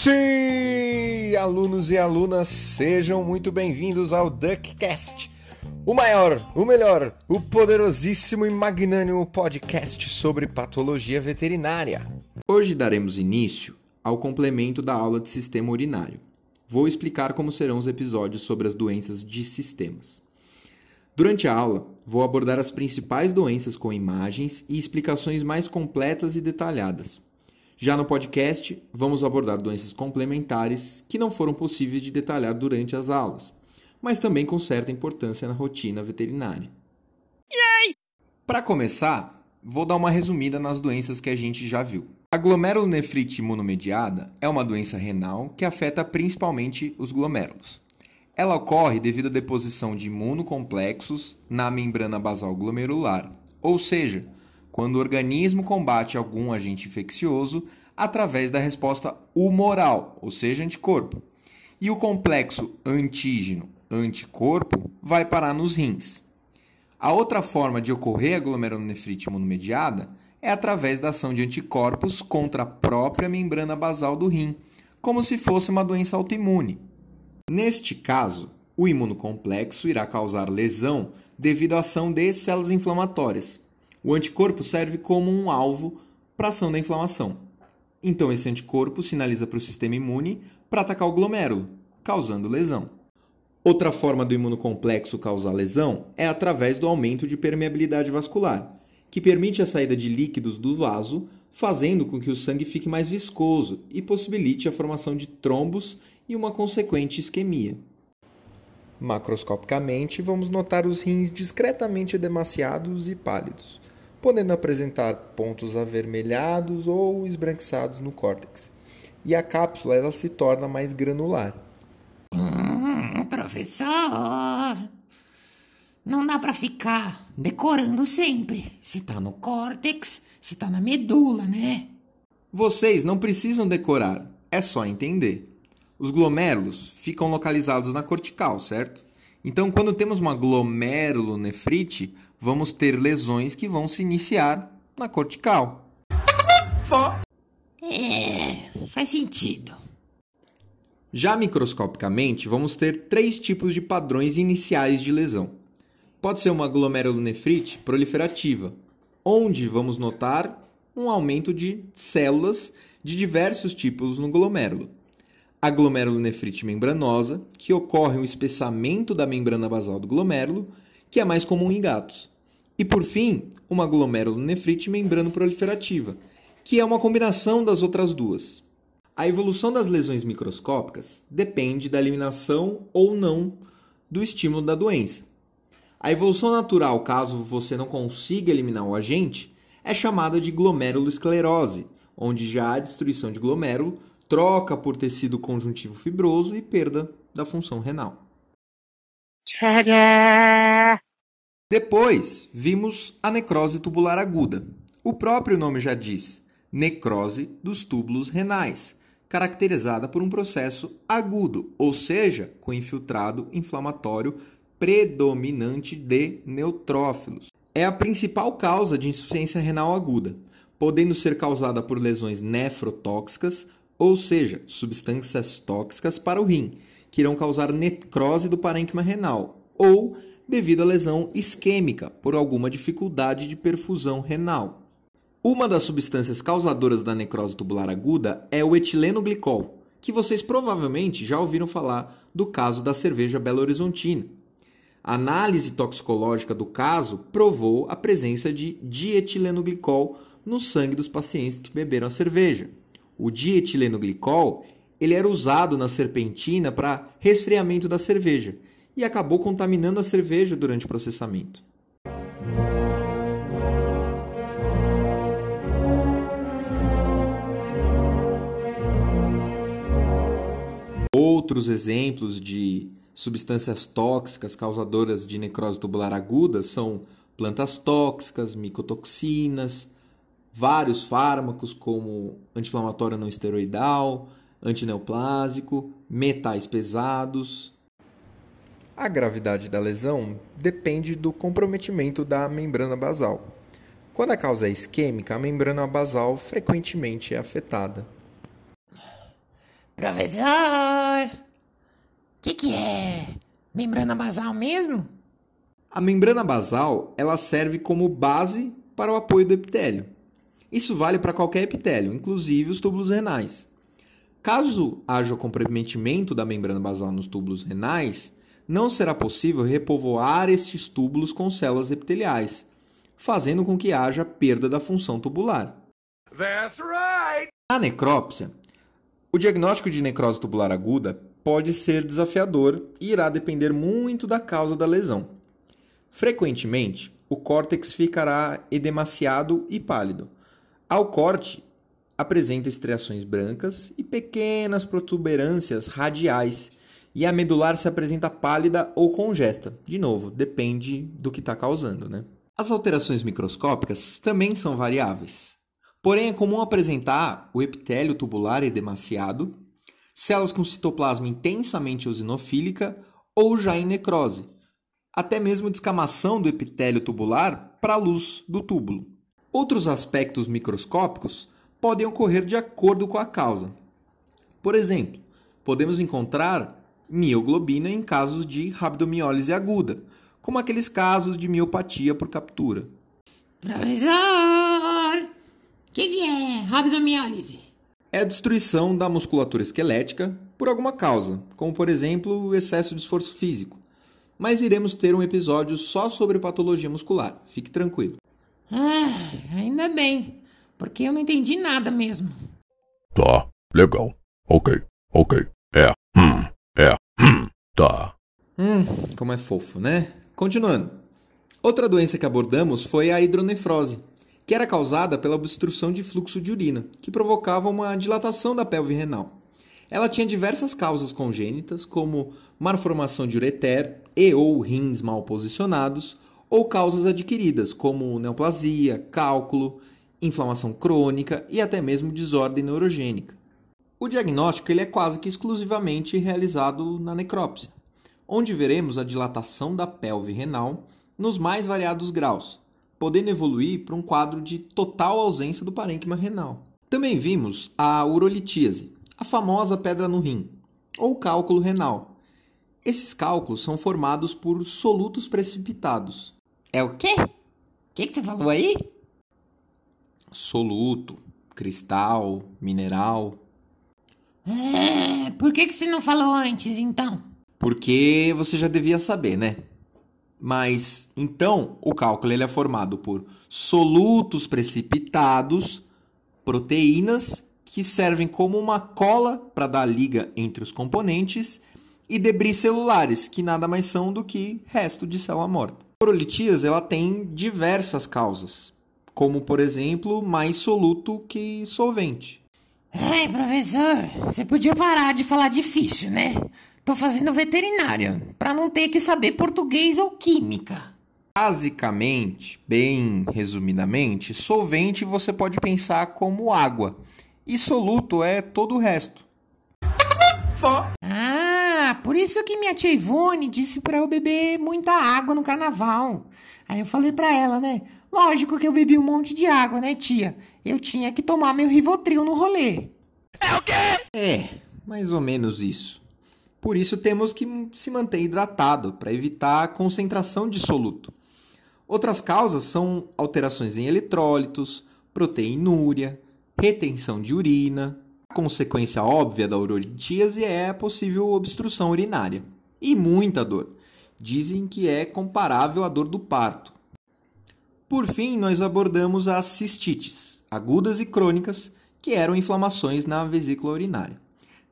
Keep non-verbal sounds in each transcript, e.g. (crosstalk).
Sim, alunos e alunas, sejam muito bem-vindos ao DuckCast, o maior, o melhor, o poderosíssimo e magnânimo podcast sobre patologia veterinária. Hoje daremos início ao complemento da aula de sistema urinário. Vou explicar como serão os episódios sobre as doenças de sistemas. Durante a aula, vou abordar as principais doenças com imagens e explicações mais completas e detalhadas. Já no podcast, vamos abordar doenças complementares que não foram possíveis de detalhar durante as aulas, mas também com certa importância na rotina veterinária. Para começar, vou dar uma resumida nas doenças que a gente já viu. A glomerulonefrite imunomediada é uma doença renal que afeta principalmente os glomérulos. Ela ocorre devido à deposição de imunocomplexos na membrana basal glomerular, ou seja, quando o organismo combate algum agente infeccioso através da resposta humoral, ou seja, anticorpo. E o complexo antígeno-anticorpo vai parar nos rins. A outra forma de ocorrer a glomerulonefrite imunomediada é através da ação de anticorpos contra a própria membrana basal do rim, como se fosse uma doença autoimune. Neste caso, o imunocomplexo irá causar lesão devido à ação de células inflamatórias. O anticorpo serve como um alvo para ação da inflamação. Então, esse anticorpo sinaliza para o sistema imune para atacar o glomérulo, causando lesão. Outra forma do imunocomplexo causar lesão é através do aumento de permeabilidade vascular, que permite a saída de líquidos do vaso, fazendo com que o sangue fique mais viscoso e possibilite a formação de trombos e uma consequente isquemia. Macroscopicamente, vamos notar os rins discretamente edemaciados e pálidos, podendo apresentar pontos avermelhados ou esbranquiçados no córtex, e a cápsula ela se torna mais granular. Hum, professor, não dá para ficar decorando sempre. Se tá no córtex, se tá na medula, né? Vocês não precisam decorar, é só entender. Os glomérulos ficam localizados na cortical, certo? Então, quando temos uma glomerulonefrite, vamos ter lesões que vão se iniciar na cortical. É, faz sentido. Já microscopicamente, vamos ter três tipos de padrões iniciais de lesão. Pode ser uma glomerulonefrite proliferativa, onde vamos notar um aumento de células de diversos tipos no glomérulo a glomerulonefrite membranosa, que ocorre um espessamento da membrana basal do glomérulo, que é mais comum em gatos. E por fim, uma glomerulonefrite membrano proliferativa, que é uma combinação das outras duas. A evolução das lesões microscópicas depende da eliminação ou não do estímulo da doença. A evolução natural, caso você não consiga eliminar o agente, é chamada de glomerulosclerose, onde já há destruição de glomérulo troca por tecido conjuntivo fibroso e perda da função renal. Tcharam! Depois, vimos a necrose tubular aguda. O próprio nome já diz, necrose dos túbulos renais, caracterizada por um processo agudo, ou seja, com infiltrado inflamatório predominante de neutrófilos. É a principal causa de insuficiência renal aguda, podendo ser causada por lesões nefrotóxicas ou seja, substâncias tóxicas para o rim, que irão causar necrose do parênquima renal, ou devido à lesão isquêmica por alguma dificuldade de perfusão renal. Uma das substâncias causadoras da necrose tubular aguda é o etileno glicol, que vocês provavelmente já ouviram falar do caso da cerveja Belo Horizontina. A análise toxicológica do caso provou a presença de dietilenoglicol no sangue dos pacientes que beberam a cerveja o dietilenoglicol, ele era usado na serpentina para resfriamento da cerveja e acabou contaminando a cerveja durante o processamento. Outros exemplos de substâncias tóxicas causadoras de necrose tubular aguda são plantas tóxicas, micotoxinas, vários fármacos como anti-inflamatório não esteroidal, antineoplásico, metais pesados. A gravidade da lesão depende do comprometimento da membrana basal. Quando a causa é isquêmica, a membrana basal frequentemente é afetada. Professor, o que, que é? Membrana basal mesmo? A membrana basal ela serve como base para o apoio do epitélio. Isso vale para qualquer epitélio, inclusive os túbulos renais. Caso haja comprometimento da membrana basal nos túbulos renais, não será possível repovoar estes túbulos com células epiteliais, fazendo com que haja perda da função tubular. Right. Na necrópsia, o diagnóstico de necrose tubular aguda pode ser desafiador e irá depender muito da causa da lesão. Frequentemente, o córtex ficará edemaciado e pálido. Ao corte, apresenta estriações brancas e pequenas protuberâncias radiais, e a medular se apresenta pálida ou congesta. De novo, depende do que está causando, né? As alterações microscópicas também são variáveis. Porém, é comum apresentar o epitélio tubular edemaciado, células com citoplasma intensamente eosinofílica ou já em necrose, até mesmo descamação do epitélio tubular para a luz do túbulo. Outros aspectos microscópicos podem ocorrer de acordo com a causa. Por exemplo, podemos encontrar mioglobina em casos de rabdomiólise aguda, como aqueles casos de miopatia por captura. Professor, o que, que é rabdomiólise? É a destruição da musculatura esquelética por alguma causa, como por exemplo o excesso de esforço físico. Mas iremos ter um episódio só sobre patologia muscular, fique tranquilo. Ah, ainda bem, porque eu não entendi nada mesmo. Tá, legal. Ok, ok. É, hum, é, hum, tá. Hum, como é fofo, né? Continuando. Outra doença que abordamos foi a hidronefrose, que era causada pela obstrução de fluxo de urina, que provocava uma dilatação da pelve renal. Ela tinha diversas causas congênitas, como malformação de ureter e ou rins mal posicionados, ou causas adquiridas, como neoplasia, cálculo, inflamação crônica e até mesmo desordem neurogênica. O diagnóstico ele é quase que exclusivamente realizado na necrópsia, onde veremos a dilatação da pelve renal nos mais variados graus, podendo evoluir para um quadro de total ausência do parênquima renal. Também vimos a urolitíase, a famosa pedra no rim, ou cálculo renal. Esses cálculos são formados por solutos precipitados. É o quê? O que, que você falou aí? Soluto, cristal, mineral. É, por que, que você não falou antes, então? Porque você já devia saber, né? Mas então o cálculo ele é formado por solutos precipitados, proteínas que servem como uma cola para dar liga entre os componentes e debris celulares, que nada mais são do que resto de célula morta. A urolitíase ela tem diversas causas, como por exemplo, mais soluto que solvente. Ai, professor, você podia parar de falar difícil, né? Tô fazendo veterinária, para não ter que saber português ou química. Basicamente, bem resumidamente, solvente você pode pensar como água, e soluto é todo o resto. Ah, por isso que minha tia Ivone disse pra eu beber muita água no carnaval. Aí eu falei pra ela, né? Lógico que eu bebi um monte de água, né, tia? Eu tinha que tomar meu Rivotril no rolê. É, mais ou menos isso. Por isso temos que se manter hidratado para evitar a concentração de soluto. Outras causas são alterações em eletrólitos, proteinúria, retenção de urina. Consequência óbvia da urolitíase é a possível obstrução urinária e muita dor. Dizem que é comparável à dor do parto. Por fim, nós abordamos as cistites, agudas e crônicas, que eram inflamações na vesícula urinária.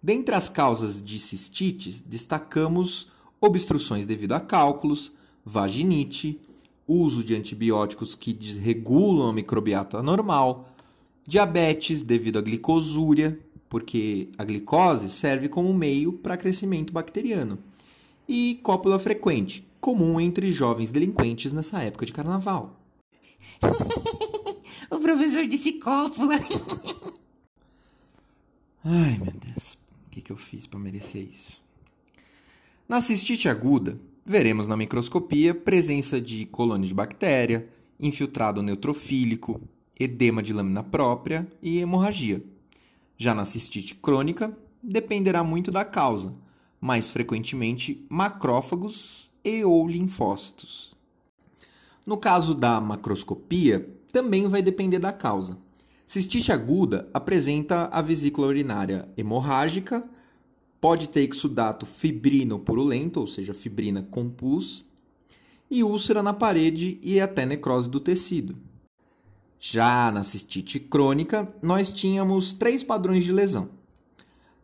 Dentre as causas de cistites, destacamos obstruções devido a cálculos, vaginite, uso de antibióticos que desregulam a microbiota normal, diabetes devido à glicosúria, porque a glicose serve como meio para crescimento bacteriano, e cópula frequente, comum entre jovens delinquentes nessa época de carnaval. (laughs) o professor disse cópula. (laughs) Ai, meu Deus, o que, que eu fiz para merecer isso? Na cistite aguda, veremos na microscopia presença de colônia de bactéria, infiltrado neutrofílico, edema de lâmina própria e hemorragia. Já na cistite crônica, dependerá muito da causa, mais frequentemente macrófagos e ou linfócitos. No caso da macroscopia, também vai depender da causa. Cistite aguda apresenta a vesícula urinária hemorrágica, pode ter exudato fibrino purulento, ou seja, fibrina com pus, e úlcera na parede e até necrose do tecido. Já na cistite crônica, nós tínhamos três padrões de lesão.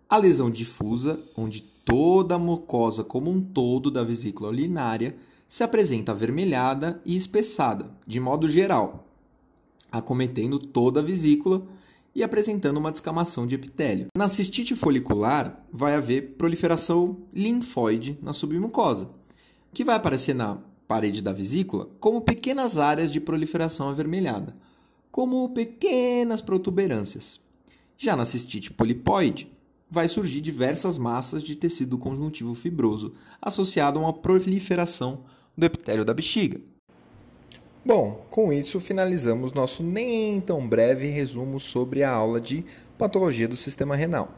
A lesão difusa, onde toda a mucosa como um todo da vesícula urinária se apresenta avermelhada e espessada, de modo geral, acometendo toda a vesícula e apresentando uma descamação de epitélio. Na cistite folicular, vai haver proliferação linfóide na submucosa, que vai aparecer na parede da vesícula como pequenas áreas de proliferação avermelhada, como pequenas protuberâncias. Já na cistite polipoide, vai surgir diversas massas de tecido conjuntivo fibroso associado a uma proliferação do epitélio da bexiga. Bom, com isso finalizamos nosso nem tão breve resumo sobre a aula de patologia do sistema renal.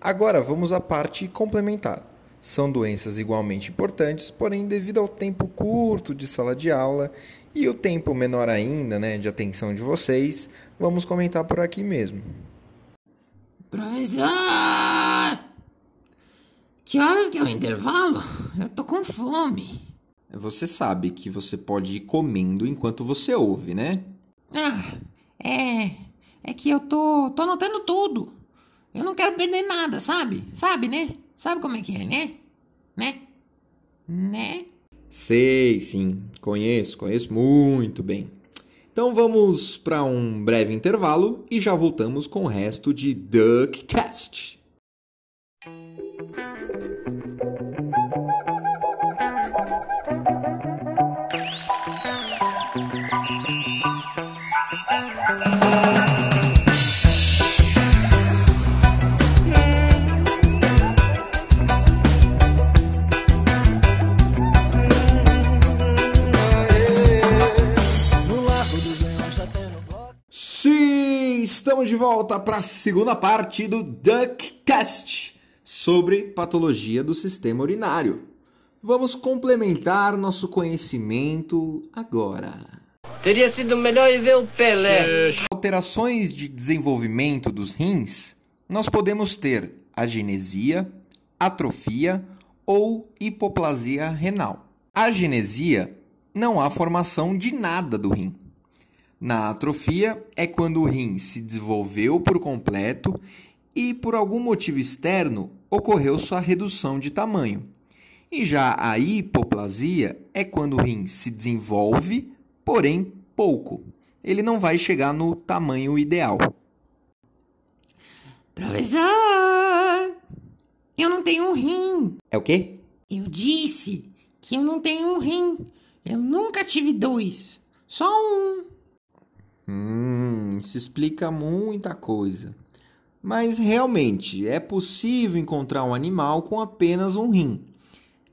Agora vamos à parte complementar. São doenças igualmente importantes, porém, devido ao tempo curto de sala de aula e o tempo menor ainda né, de atenção de vocês, vamos comentar por aqui mesmo. Professor! Que horas que é o intervalo? Eu tô com fome. Você sabe que você pode ir comendo enquanto você ouve, né? Ah, é. É que eu tô, tô anotando tudo. Eu não quero perder nada, sabe? Sabe, né? Sabe como é que é, né? Né? Né? Sei, sim. Conheço, conheço muito bem. Então vamos para um breve intervalo e já voltamos com o resto de Duckcast. Estamos de volta para a segunda parte do Duckcast sobre patologia do sistema urinário. Vamos complementar nosso conhecimento agora. Teria sido melhor ir ver o Pelé. Alterações de desenvolvimento dos rins, nós podemos ter agenesia, atrofia ou hipoplasia renal. A agenesia não há formação de nada do rim. Na atrofia é quando o rim se desenvolveu por completo e por algum motivo externo ocorreu sua redução de tamanho. E já a hipoplasia é quando o rim se desenvolve, porém pouco. Ele não vai chegar no tamanho ideal. Professor! Eu não tenho um rim. É o quê? Eu disse que eu não tenho um rim. Eu nunca tive dois. Só um. Hum, isso explica muita coisa. Mas realmente é possível encontrar um animal com apenas um rim.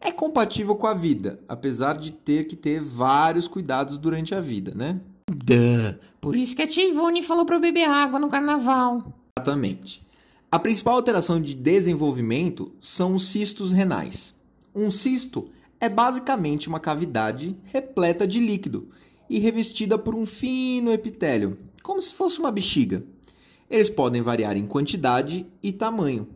É compatível com a vida, apesar de ter que ter vários cuidados durante a vida, né? Duh. Por isso que a tia Ivone falou eu beber água no carnaval. Exatamente. A principal alteração de desenvolvimento são os cistos renais. Um cisto é basicamente uma cavidade repleta de líquido e revestida por um fino epitélio, como se fosse uma bexiga. Eles podem variar em quantidade e tamanho.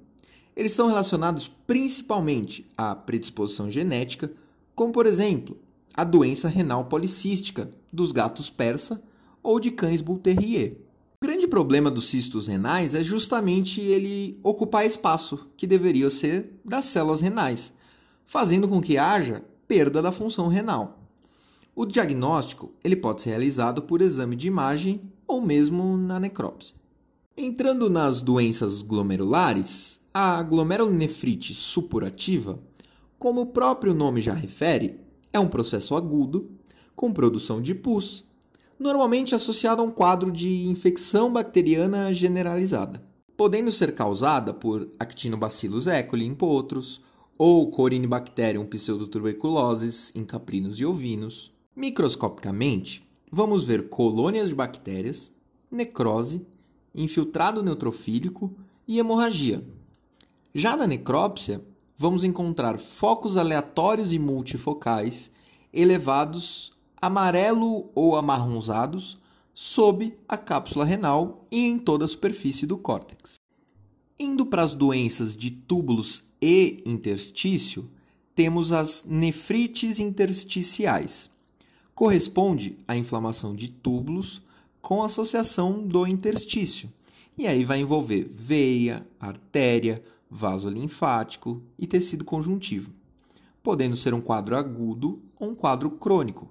Eles são relacionados principalmente à predisposição genética, como por exemplo a doença renal policística dos gatos persa ou de cães bull terrier. O grande problema dos cistos renais é justamente ele ocupar espaço que deveria ser das células renais, fazendo com que haja perda da função renal. O diagnóstico ele pode ser realizado por exame de imagem ou mesmo na necrópsia. Entrando nas doenças glomerulares, a glomerulonefrite supurativa, como o próprio nome já refere, é um processo agudo com produção de pus, normalmente associado a um quadro de infecção bacteriana generalizada, podendo ser causada por Actinobacillus ecoli em potros ou Corynebacterium pseudotuberculosis em caprinos e ovinos. Microscopicamente, vamos ver colônias de bactérias, necrose, infiltrado neutrofílico e hemorragia. Já na necrópsia, vamos encontrar focos aleatórios e multifocais elevados amarelo ou amarronzados sob a cápsula renal e em toda a superfície do córtex. Indo para as doenças de túbulos e interstício, temos as nefrites intersticiais. Corresponde à inflamação de túbulos com associação do interstício. E aí vai envolver veia, artéria, vaso linfático e tecido conjuntivo, podendo ser um quadro agudo ou um quadro crônico.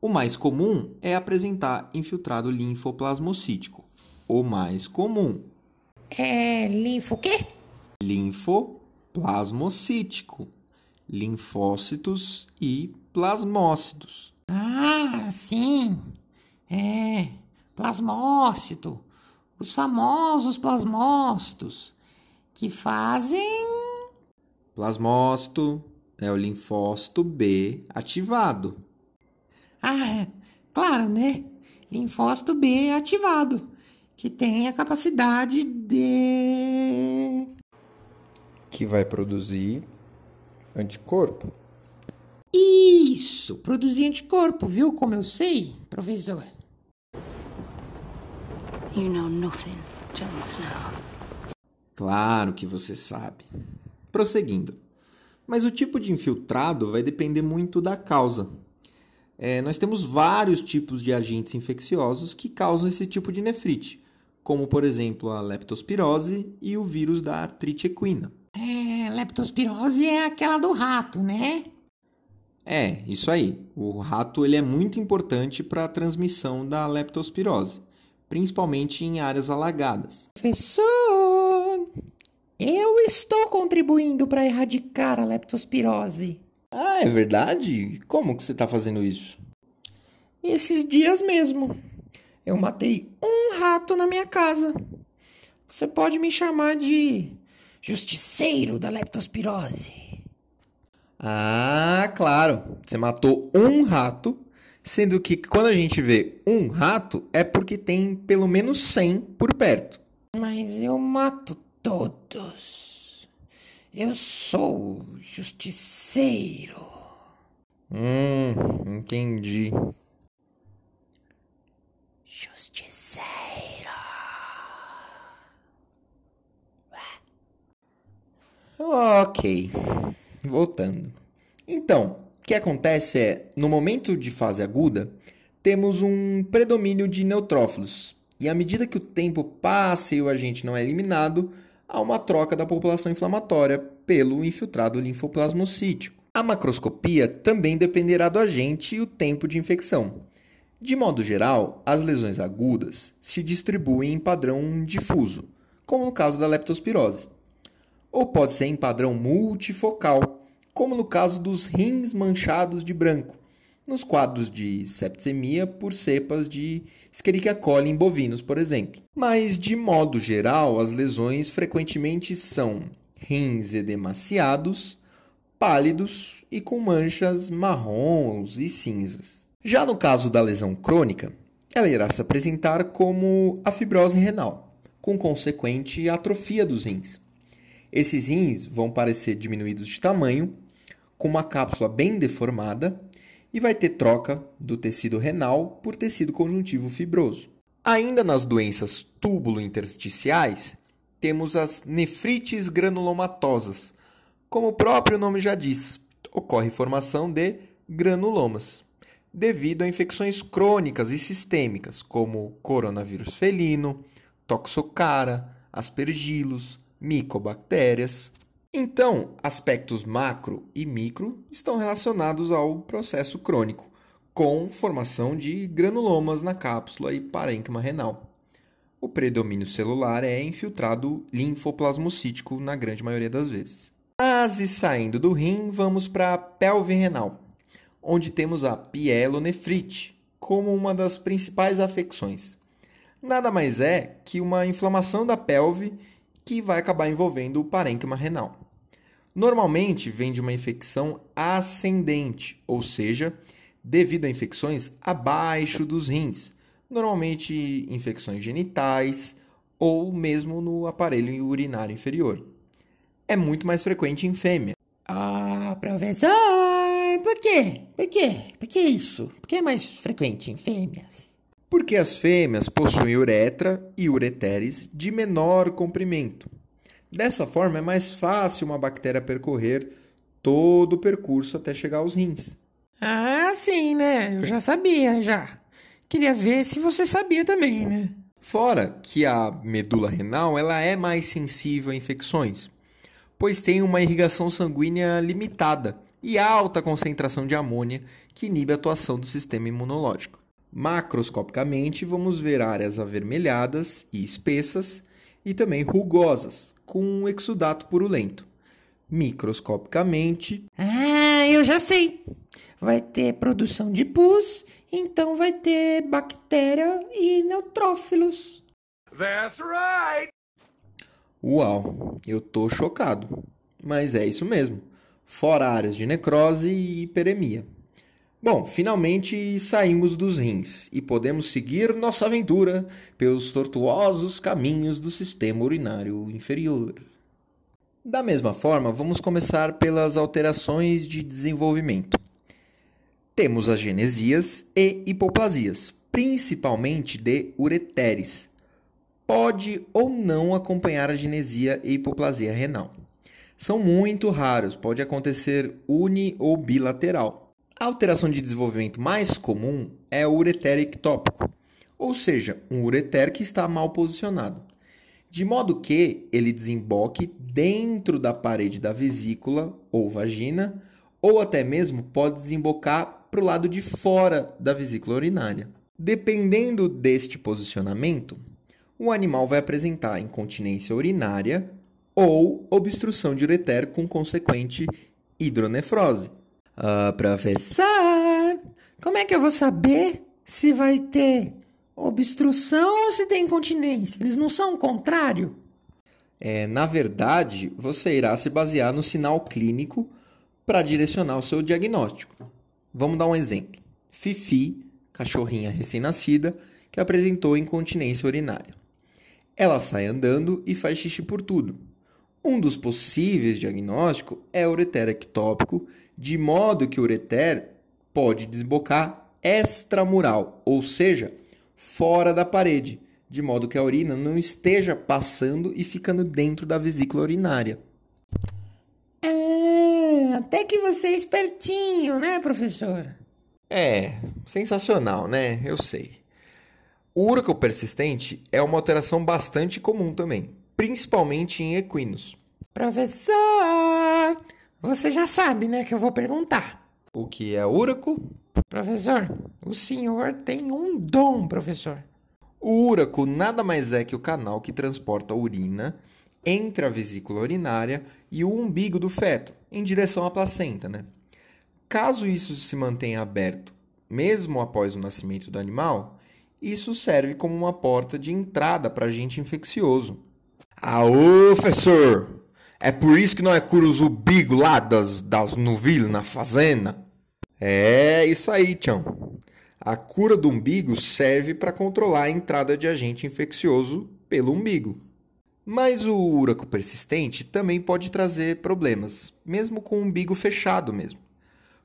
O mais comum é apresentar infiltrado linfoplasmocítico. O mais comum. É linfo o quê? Linfoplasmocítico. Linfócitos e plasmócitos. Ah, sim. É, plasmócito. Os famosos plasmócitos que fazem. Plasmócito é o linfócito B ativado. Ah, claro, né? Linfócito B ativado, que tem a capacidade de. Que vai produzir anticorpo. Isso, produzir anticorpo, viu como eu sei, professor? You know nothing, Jon Snow. Claro que você sabe. Prosseguindo. Mas o tipo de infiltrado vai depender muito da causa. É, nós temos vários tipos de agentes infecciosos que causam esse tipo de nefrite, como por exemplo a leptospirose e o vírus da artrite equina. É, leptospirose é aquela do rato, né? É, isso aí. O rato ele é muito importante para a transmissão da leptospirose, principalmente em áreas alagadas. Professor, eu estou contribuindo para erradicar a leptospirose. Ah, é verdade? Como que você está fazendo isso? Esses dias mesmo, eu matei um rato na minha casa. Você pode me chamar de justiceiro da leptospirose. Ah, claro. Você matou um rato, sendo que quando a gente vê um rato é porque tem pelo menos 100 por perto. Mas eu mato todos. Eu sou justiceiro. Hum, entendi. Justiceiro. Ok, voltando. Então, o que acontece é, no momento de fase aguda, temos um predomínio de neutrófilos. E à medida que o tempo passa e o agente não é eliminado, há uma troca da população inflamatória pelo infiltrado linfoplasmocítico. A macroscopia também dependerá do agente e o tempo de infecção. De modo geral, as lesões agudas se distribuem em padrão difuso, como no caso da leptospirose ou pode ser em padrão multifocal, como no caso dos rins manchados de branco, nos quadros de septicemia por cepas de Escherichia coli em bovinos, por exemplo. Mas, de modo geral, as lesões frequentemente são rins edemaciados, pálidos e com manchas marrons e cinzas. Já no caso da lesão crônica, ela irá se apresentar como a fibrose renal, com consequente atrofia dos rins. Esses rins vão parecer diminuídos de tamanho, com uma cápsula bem deformada e vai ter troca do tecido renal por tecido conjuntivo fibroso. Ainda nas doenças túbulo-intersticiais, temos as nefrites granulomatosas. Como o próprio nome já diz, ocorre formação de granulomas, devido a infecções crônicas e sistêmicas, como coronavírus felino, toxocara, aspergilos, micobactérias. Então, aspectos macro e micro estão relacionados ao processo crônico, com formação de granulomas na cápsula e parênquima renal. O predomínio celular é infiltrado linfoplasmocítico na grande maioria das vezes. Mas e saindo do rim, vamos para a pelve renal, onde temos a pielonefrite como uma das principais afecções. Nada mais é que uma inflamação da pelve que vai acabar envolvendo o parênquima renal. Normalmente vem de uma infecção ascendente, ou seja, devido a infecções abaixo dos rins, normalmente infecções genitais ou mesmo no aparelho urinário inferior. é muito mais frequente em fêmea. Ah, professor, por quê? Por quê? Por que isso? Por que é mais frequente em fêmeas? Porque as fêmeas possuem uretra e ureteres de menor comprimento. Dessa forma, é mais fácil uma bactéria percorrer todo o percurso até chegar aos rins. Ah, sim, né? Eu já sabia, já. Queria ver se você sabia também, né? Fora que a medula renal ela é mais sensível a infecções, pois tem uma irrigação sanguínea limitada e alta concentração de amônia que inibe a atuação do sistema imunológico. Macroscopicamente, vamos ver áreas avermelhadas e espessas e também rugosas, com um exudato purulento. Microscopicamente, Ah, eu já sei. Vai ter produção de pus, então vai ter bactéria e neutrófilos. uau, eu tô chocado. Mas é isso mesmo. Fora áreas de necrose e hiperemia. Bom, finalmente saímos dos rins e podemos seguir nossa aventura pelos tortuosos caminhos do sistema urinário inferior. Da mesma forma, vamos começar pelas alterações de desenvolvimento. Temos as genesias e hipoplasias, principalmente de ureteres. Pode ou não acompanhar a genesia e hipoplasia renal. São muito raros, pode acontecer uni ou bilateral. A alteração de desenvolvimento mais comum é o ureter ectópico, ou seja, um ureter que está mal posicionado, de modo que ele desemboque dentro da parede da vesícula ou vagina, ou até mesmo pode desembocar para o lado de fora da vesícula urinária. Dependendo deste posicionamento, o animal vai apresentar incontinência urinária ou obstrução de ureter com consequente hidronefrose. Ah, professor, como é que eu vou saber se vai ter obstrução ou se tem incontinência? Eles não são o contrário? É, na verdade, você irá se basear no sinal clínico para direcionar o seu diagnóstico. Vamos dar um exemplo. Fifi, cachorrinha recém-nascida, que apresentou incontinência urinária. Ela sai andando e faz xixi por tudo. Um dos possíveis diagnósticos é ureter ectópico, de modo que o ureter pode desbocar extramural, ou seja, fora da parede, de modo que a urina não esteja passando e ficando dentro da vesícula urinária. Ah, até que você é espertinho, né, professor? É, sensacional, né? Eu sei. O úraco persistente é uma alteração bastante comum também, principalmente em equinos. Professor, você já sabe, né, que eu vou perguntar. O que é úraco? Professor, o senhor tem um dom, professor. O úraco nada mais é que o canal que transporta a urina entre a vesícula urinária e o umbigo do feto, em direção à placenta, né? Caso isso se mantenha aberto, mesmo após o nascimento do animal, isso serve como uma porta de entrada para agente infeccioso. Aô, professor! É por isso que nós cura os umbigos lá das, das novilhas na fazenda? É isso aí, tchão. A cura do umbigo serve para controlar a entrada de agente infeccioso pelo umbigo. Mas o úraco persistente também pode trazer problemas, mesmo com o umbigo fechado mesmo.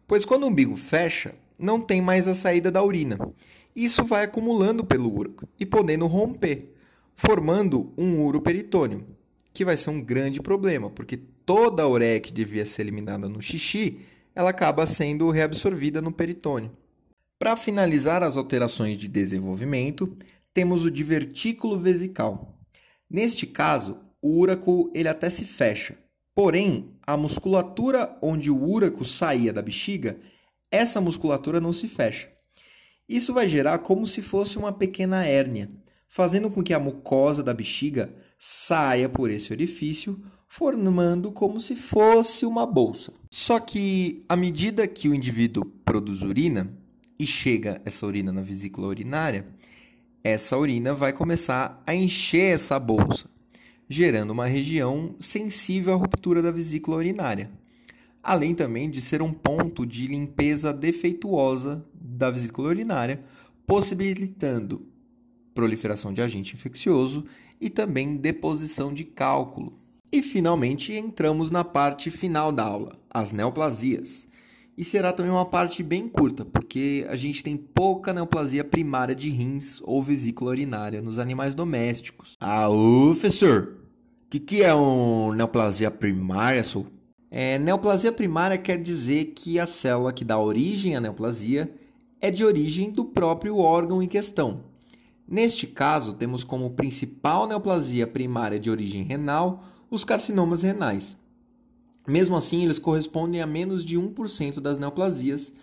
Pois quando o umbigo fecha, não tem mais a saída da urina. Isso vai acumulando pelo úraco e podendo romper, formando um uroperitônio, que vai ser um grande problema, porque toda a ureia que devia ser eliminada no xixi, ela acaba sendo reabsorvida no peritônio. Para finalizar as alterações de desenvolvimento, temos o divertículo vesical. Neste caso, o úraco ele até se fecha, porém a musculatura onde o úraco saía da bexiga, essa musculatura não se fecha. Isso vai gerar como se fosse uma pequena hérnia, fazendo com que a mucosa da bexiga saia por esse orifício, formando como se fosse uma bolsa. Só que à medida que o indivíduo produz urina e chega essa urina na vesícula urinária, essa urina vai começar a encher essa bolsa, gerando uma região sensível à ruptura da vesícula urinária, além também de ser um ponto de limpeza defeituosa da vesícula urinária, possibilitando proliferação de agente infeccioso e também deposição de cálculo. E finalmente entramos na parte final da aula, as neoplasias. E será também uma parte bem curta, porque a gente tem pouca neoplasia primária de rins ou vesícula urinária nos animais domésticos. Ah, professor, o que, que é uma neoplasia primária, sou? É, neoplasia primária quer dizer que a célula que dá origem à neoplasia é de origem do próprio órgão em questão. Neste caso, temos como principal neoplasia primária de origem renal os carcinomas renais. Mesmo assim, eles correspondem a menos de 1% das neoplasias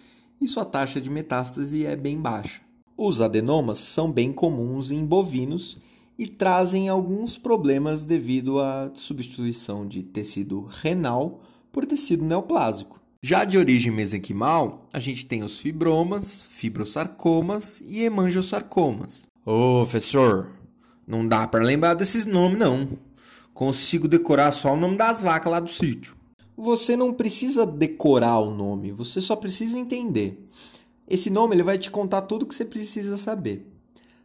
e sua taxa de metástase é bem baixa. Os adenomas são bem comuns em bovinos e trazem alguns problemas devido à substituição de tecido renal por tecido neoplásico. Já de origem mesenquimal, a gente tem os fibromas, fibrosarcomas e hemangiosarcomas. Ô, professor, não dá para lembrar desses nomes não. Consigo decorar só o nome das vacas lá do sítio. Você não precisa decorar o nome, você só precisa entender. Esse nome ele vai te contar tudo o que você precisa saber.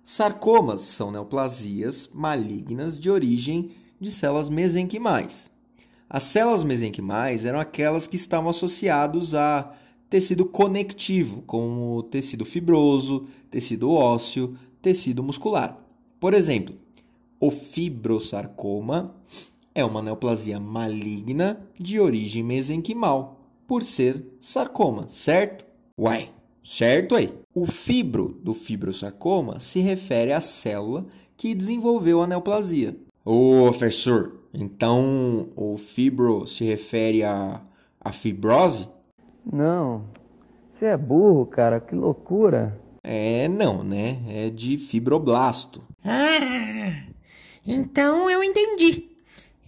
Sarcomas são neoplasias malignas de origem de células mesenquimais. As células mesenquimais eram aquelas que estavam associadas a tecido conectivo, como tecido fibroso, tecido ósseo, tecido muscular. Por exemplo, o fibrosarcoma é uma neoplasia maligna de origem mesenquimal, por ser sarcoma, certo? Uai, certo aí. O fibro do fibrosarcoma se refere à célula que desenvolveu a neoplasia. Ô, professor, então o fibro se refere à, à fibrose? Não, você é burro, cara, que loucura. É, não, né? É de fibroblasto. Ah, então eu entendi.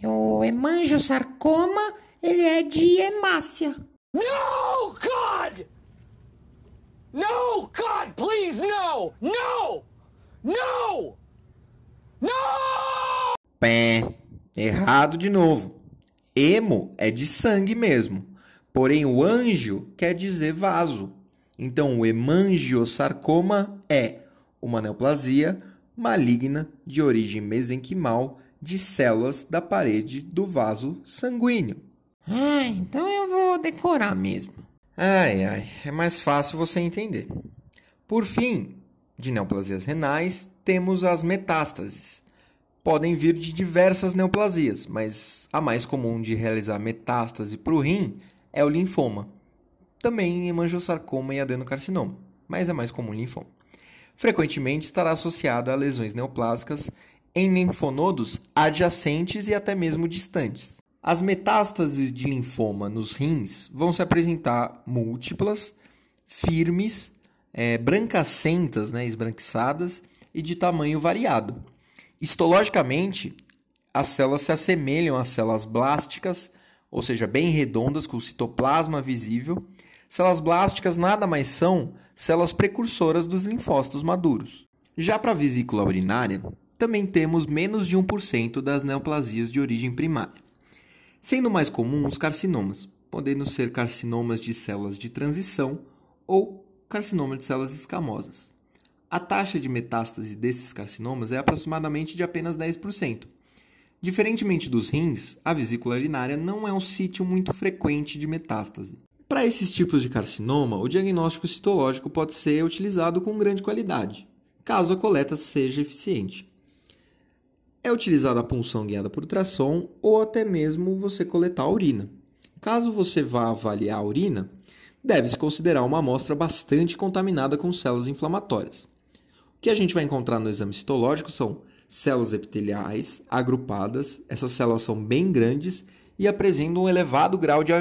O hemangiosarcoma, ele é de hemácia. No, God! No, God, please, no! No! No! No! Pé, errado de novo. Hemo é de sangue mesmo. Porém, o anjo quer dizer vaso. Então, o hemangiosarcoma é uma neoplasia maligna de origem mesenquimal de células da parede do vaso sanguíneo. Ah, então eu vou decorar mesmo. Ai, ai, é mais fácil você entender. Por fim, de neoplasias renais, temos as metástases. Podem vir de diversas neoplasias, mas a mais comum de realizar metástase para o rim é o linfoma. Também hemangiosarcoma e adenocarcinoma, mas é mais comum linfoma. Frequentemente estará associada a lesões neoplásicas em linfonodos adjacentes e até mesmo distantes. As metástases de linfoma nos rins vão se apresentar múltiplas, firmes, é, brancacentas, né, esbranquiçadas e de tamanho variado. Histologicamente, as células se assemelham às células blásticas, ou seja, bem redondas, com citoplasma visível. Células blásticas nada mais são células precursoras dos linfócitos maduros. Já para a vesícula urinária, também temos menos de 1% das neoplasias de origem primária, sendo mais comum os carcinomas, podendo ser carcinomas de células de transição ou carcinoma de células escamosas. A taxa de metástase desses carcinomas é aproximadamente de apenas 10%. Diferentemente dos rins, a vesícula urinária não é um sítio muito frequente de metástase. Para esses tipos de carcinoma, o diagnóstico citológico pode ser utilizado com grande qualidade, caso a coleta seja eficiente. É utilizada a punção guiada por ultrassom ou até mesmo você coletar a urina. Caso você vá avaliar a urina, deve-se considerar uma amostra bastante contaminada com células inflamatórias. O que a gente vai encontrar no exame citológico são células epiteliais agrupadas, essas células são bem grandes e apresentam um elevado grau de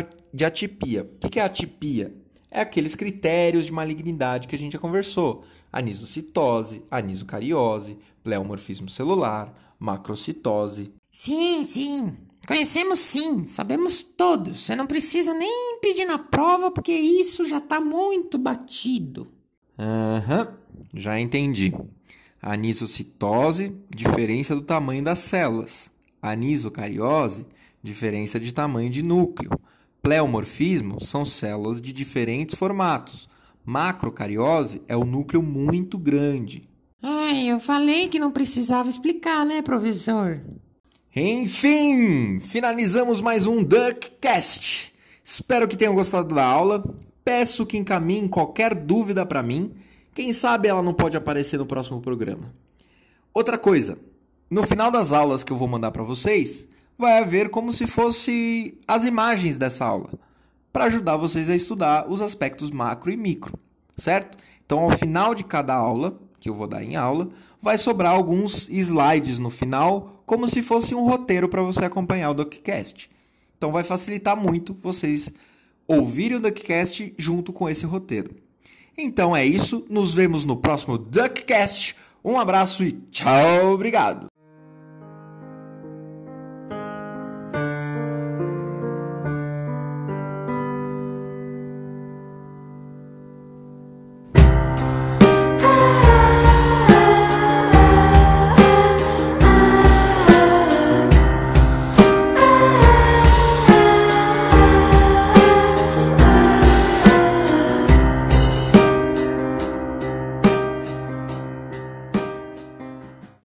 atipia. O que é atipia? É aqueles critérios de malignidade que a gente já conversou: anisocitose, anisocariose, pleomorfismo celular, macrocitose. Sim, sim. Conhecemos sim, sabemos todos. Você não precisa nem pedir na prova porque isso já está muito batido. Aham, uhum, já entendi. Anisocitose, diferença do tamanho das células. Anisocariose, diferença de tamanho de núcleo. Pleomorfismo são células de diferentes formatos. Macrocariose é o núcleo muito grande. Ai, eu falei que não precisava explicar, né, professor? Enfim, finalizamos mais um Duckcast. Espero que tenham gostado da aula. Peço que encaminhem qualquer dúvida para mim. Quem sabe ela não pode aparecer no próximo programa. Outra coisa, no final das aulas que eu vou mandar para vocês, vai haver como se fosse as imagens dessa aula, para ajudar vocês a estudar os aspectos macro e micro, certo? Então, ao final de cada aula, que eu vou dar em aula, vai sobrar alguns slides no final, como se fosse um roteiro para você acompanhar o DuckCast. Então, vai facilitar muito vocês ouvirem o DuckCast junto com esse roteiro. Então é isso, nos vemos no próximo DuckCast. Um abraço e tchau, obrigado!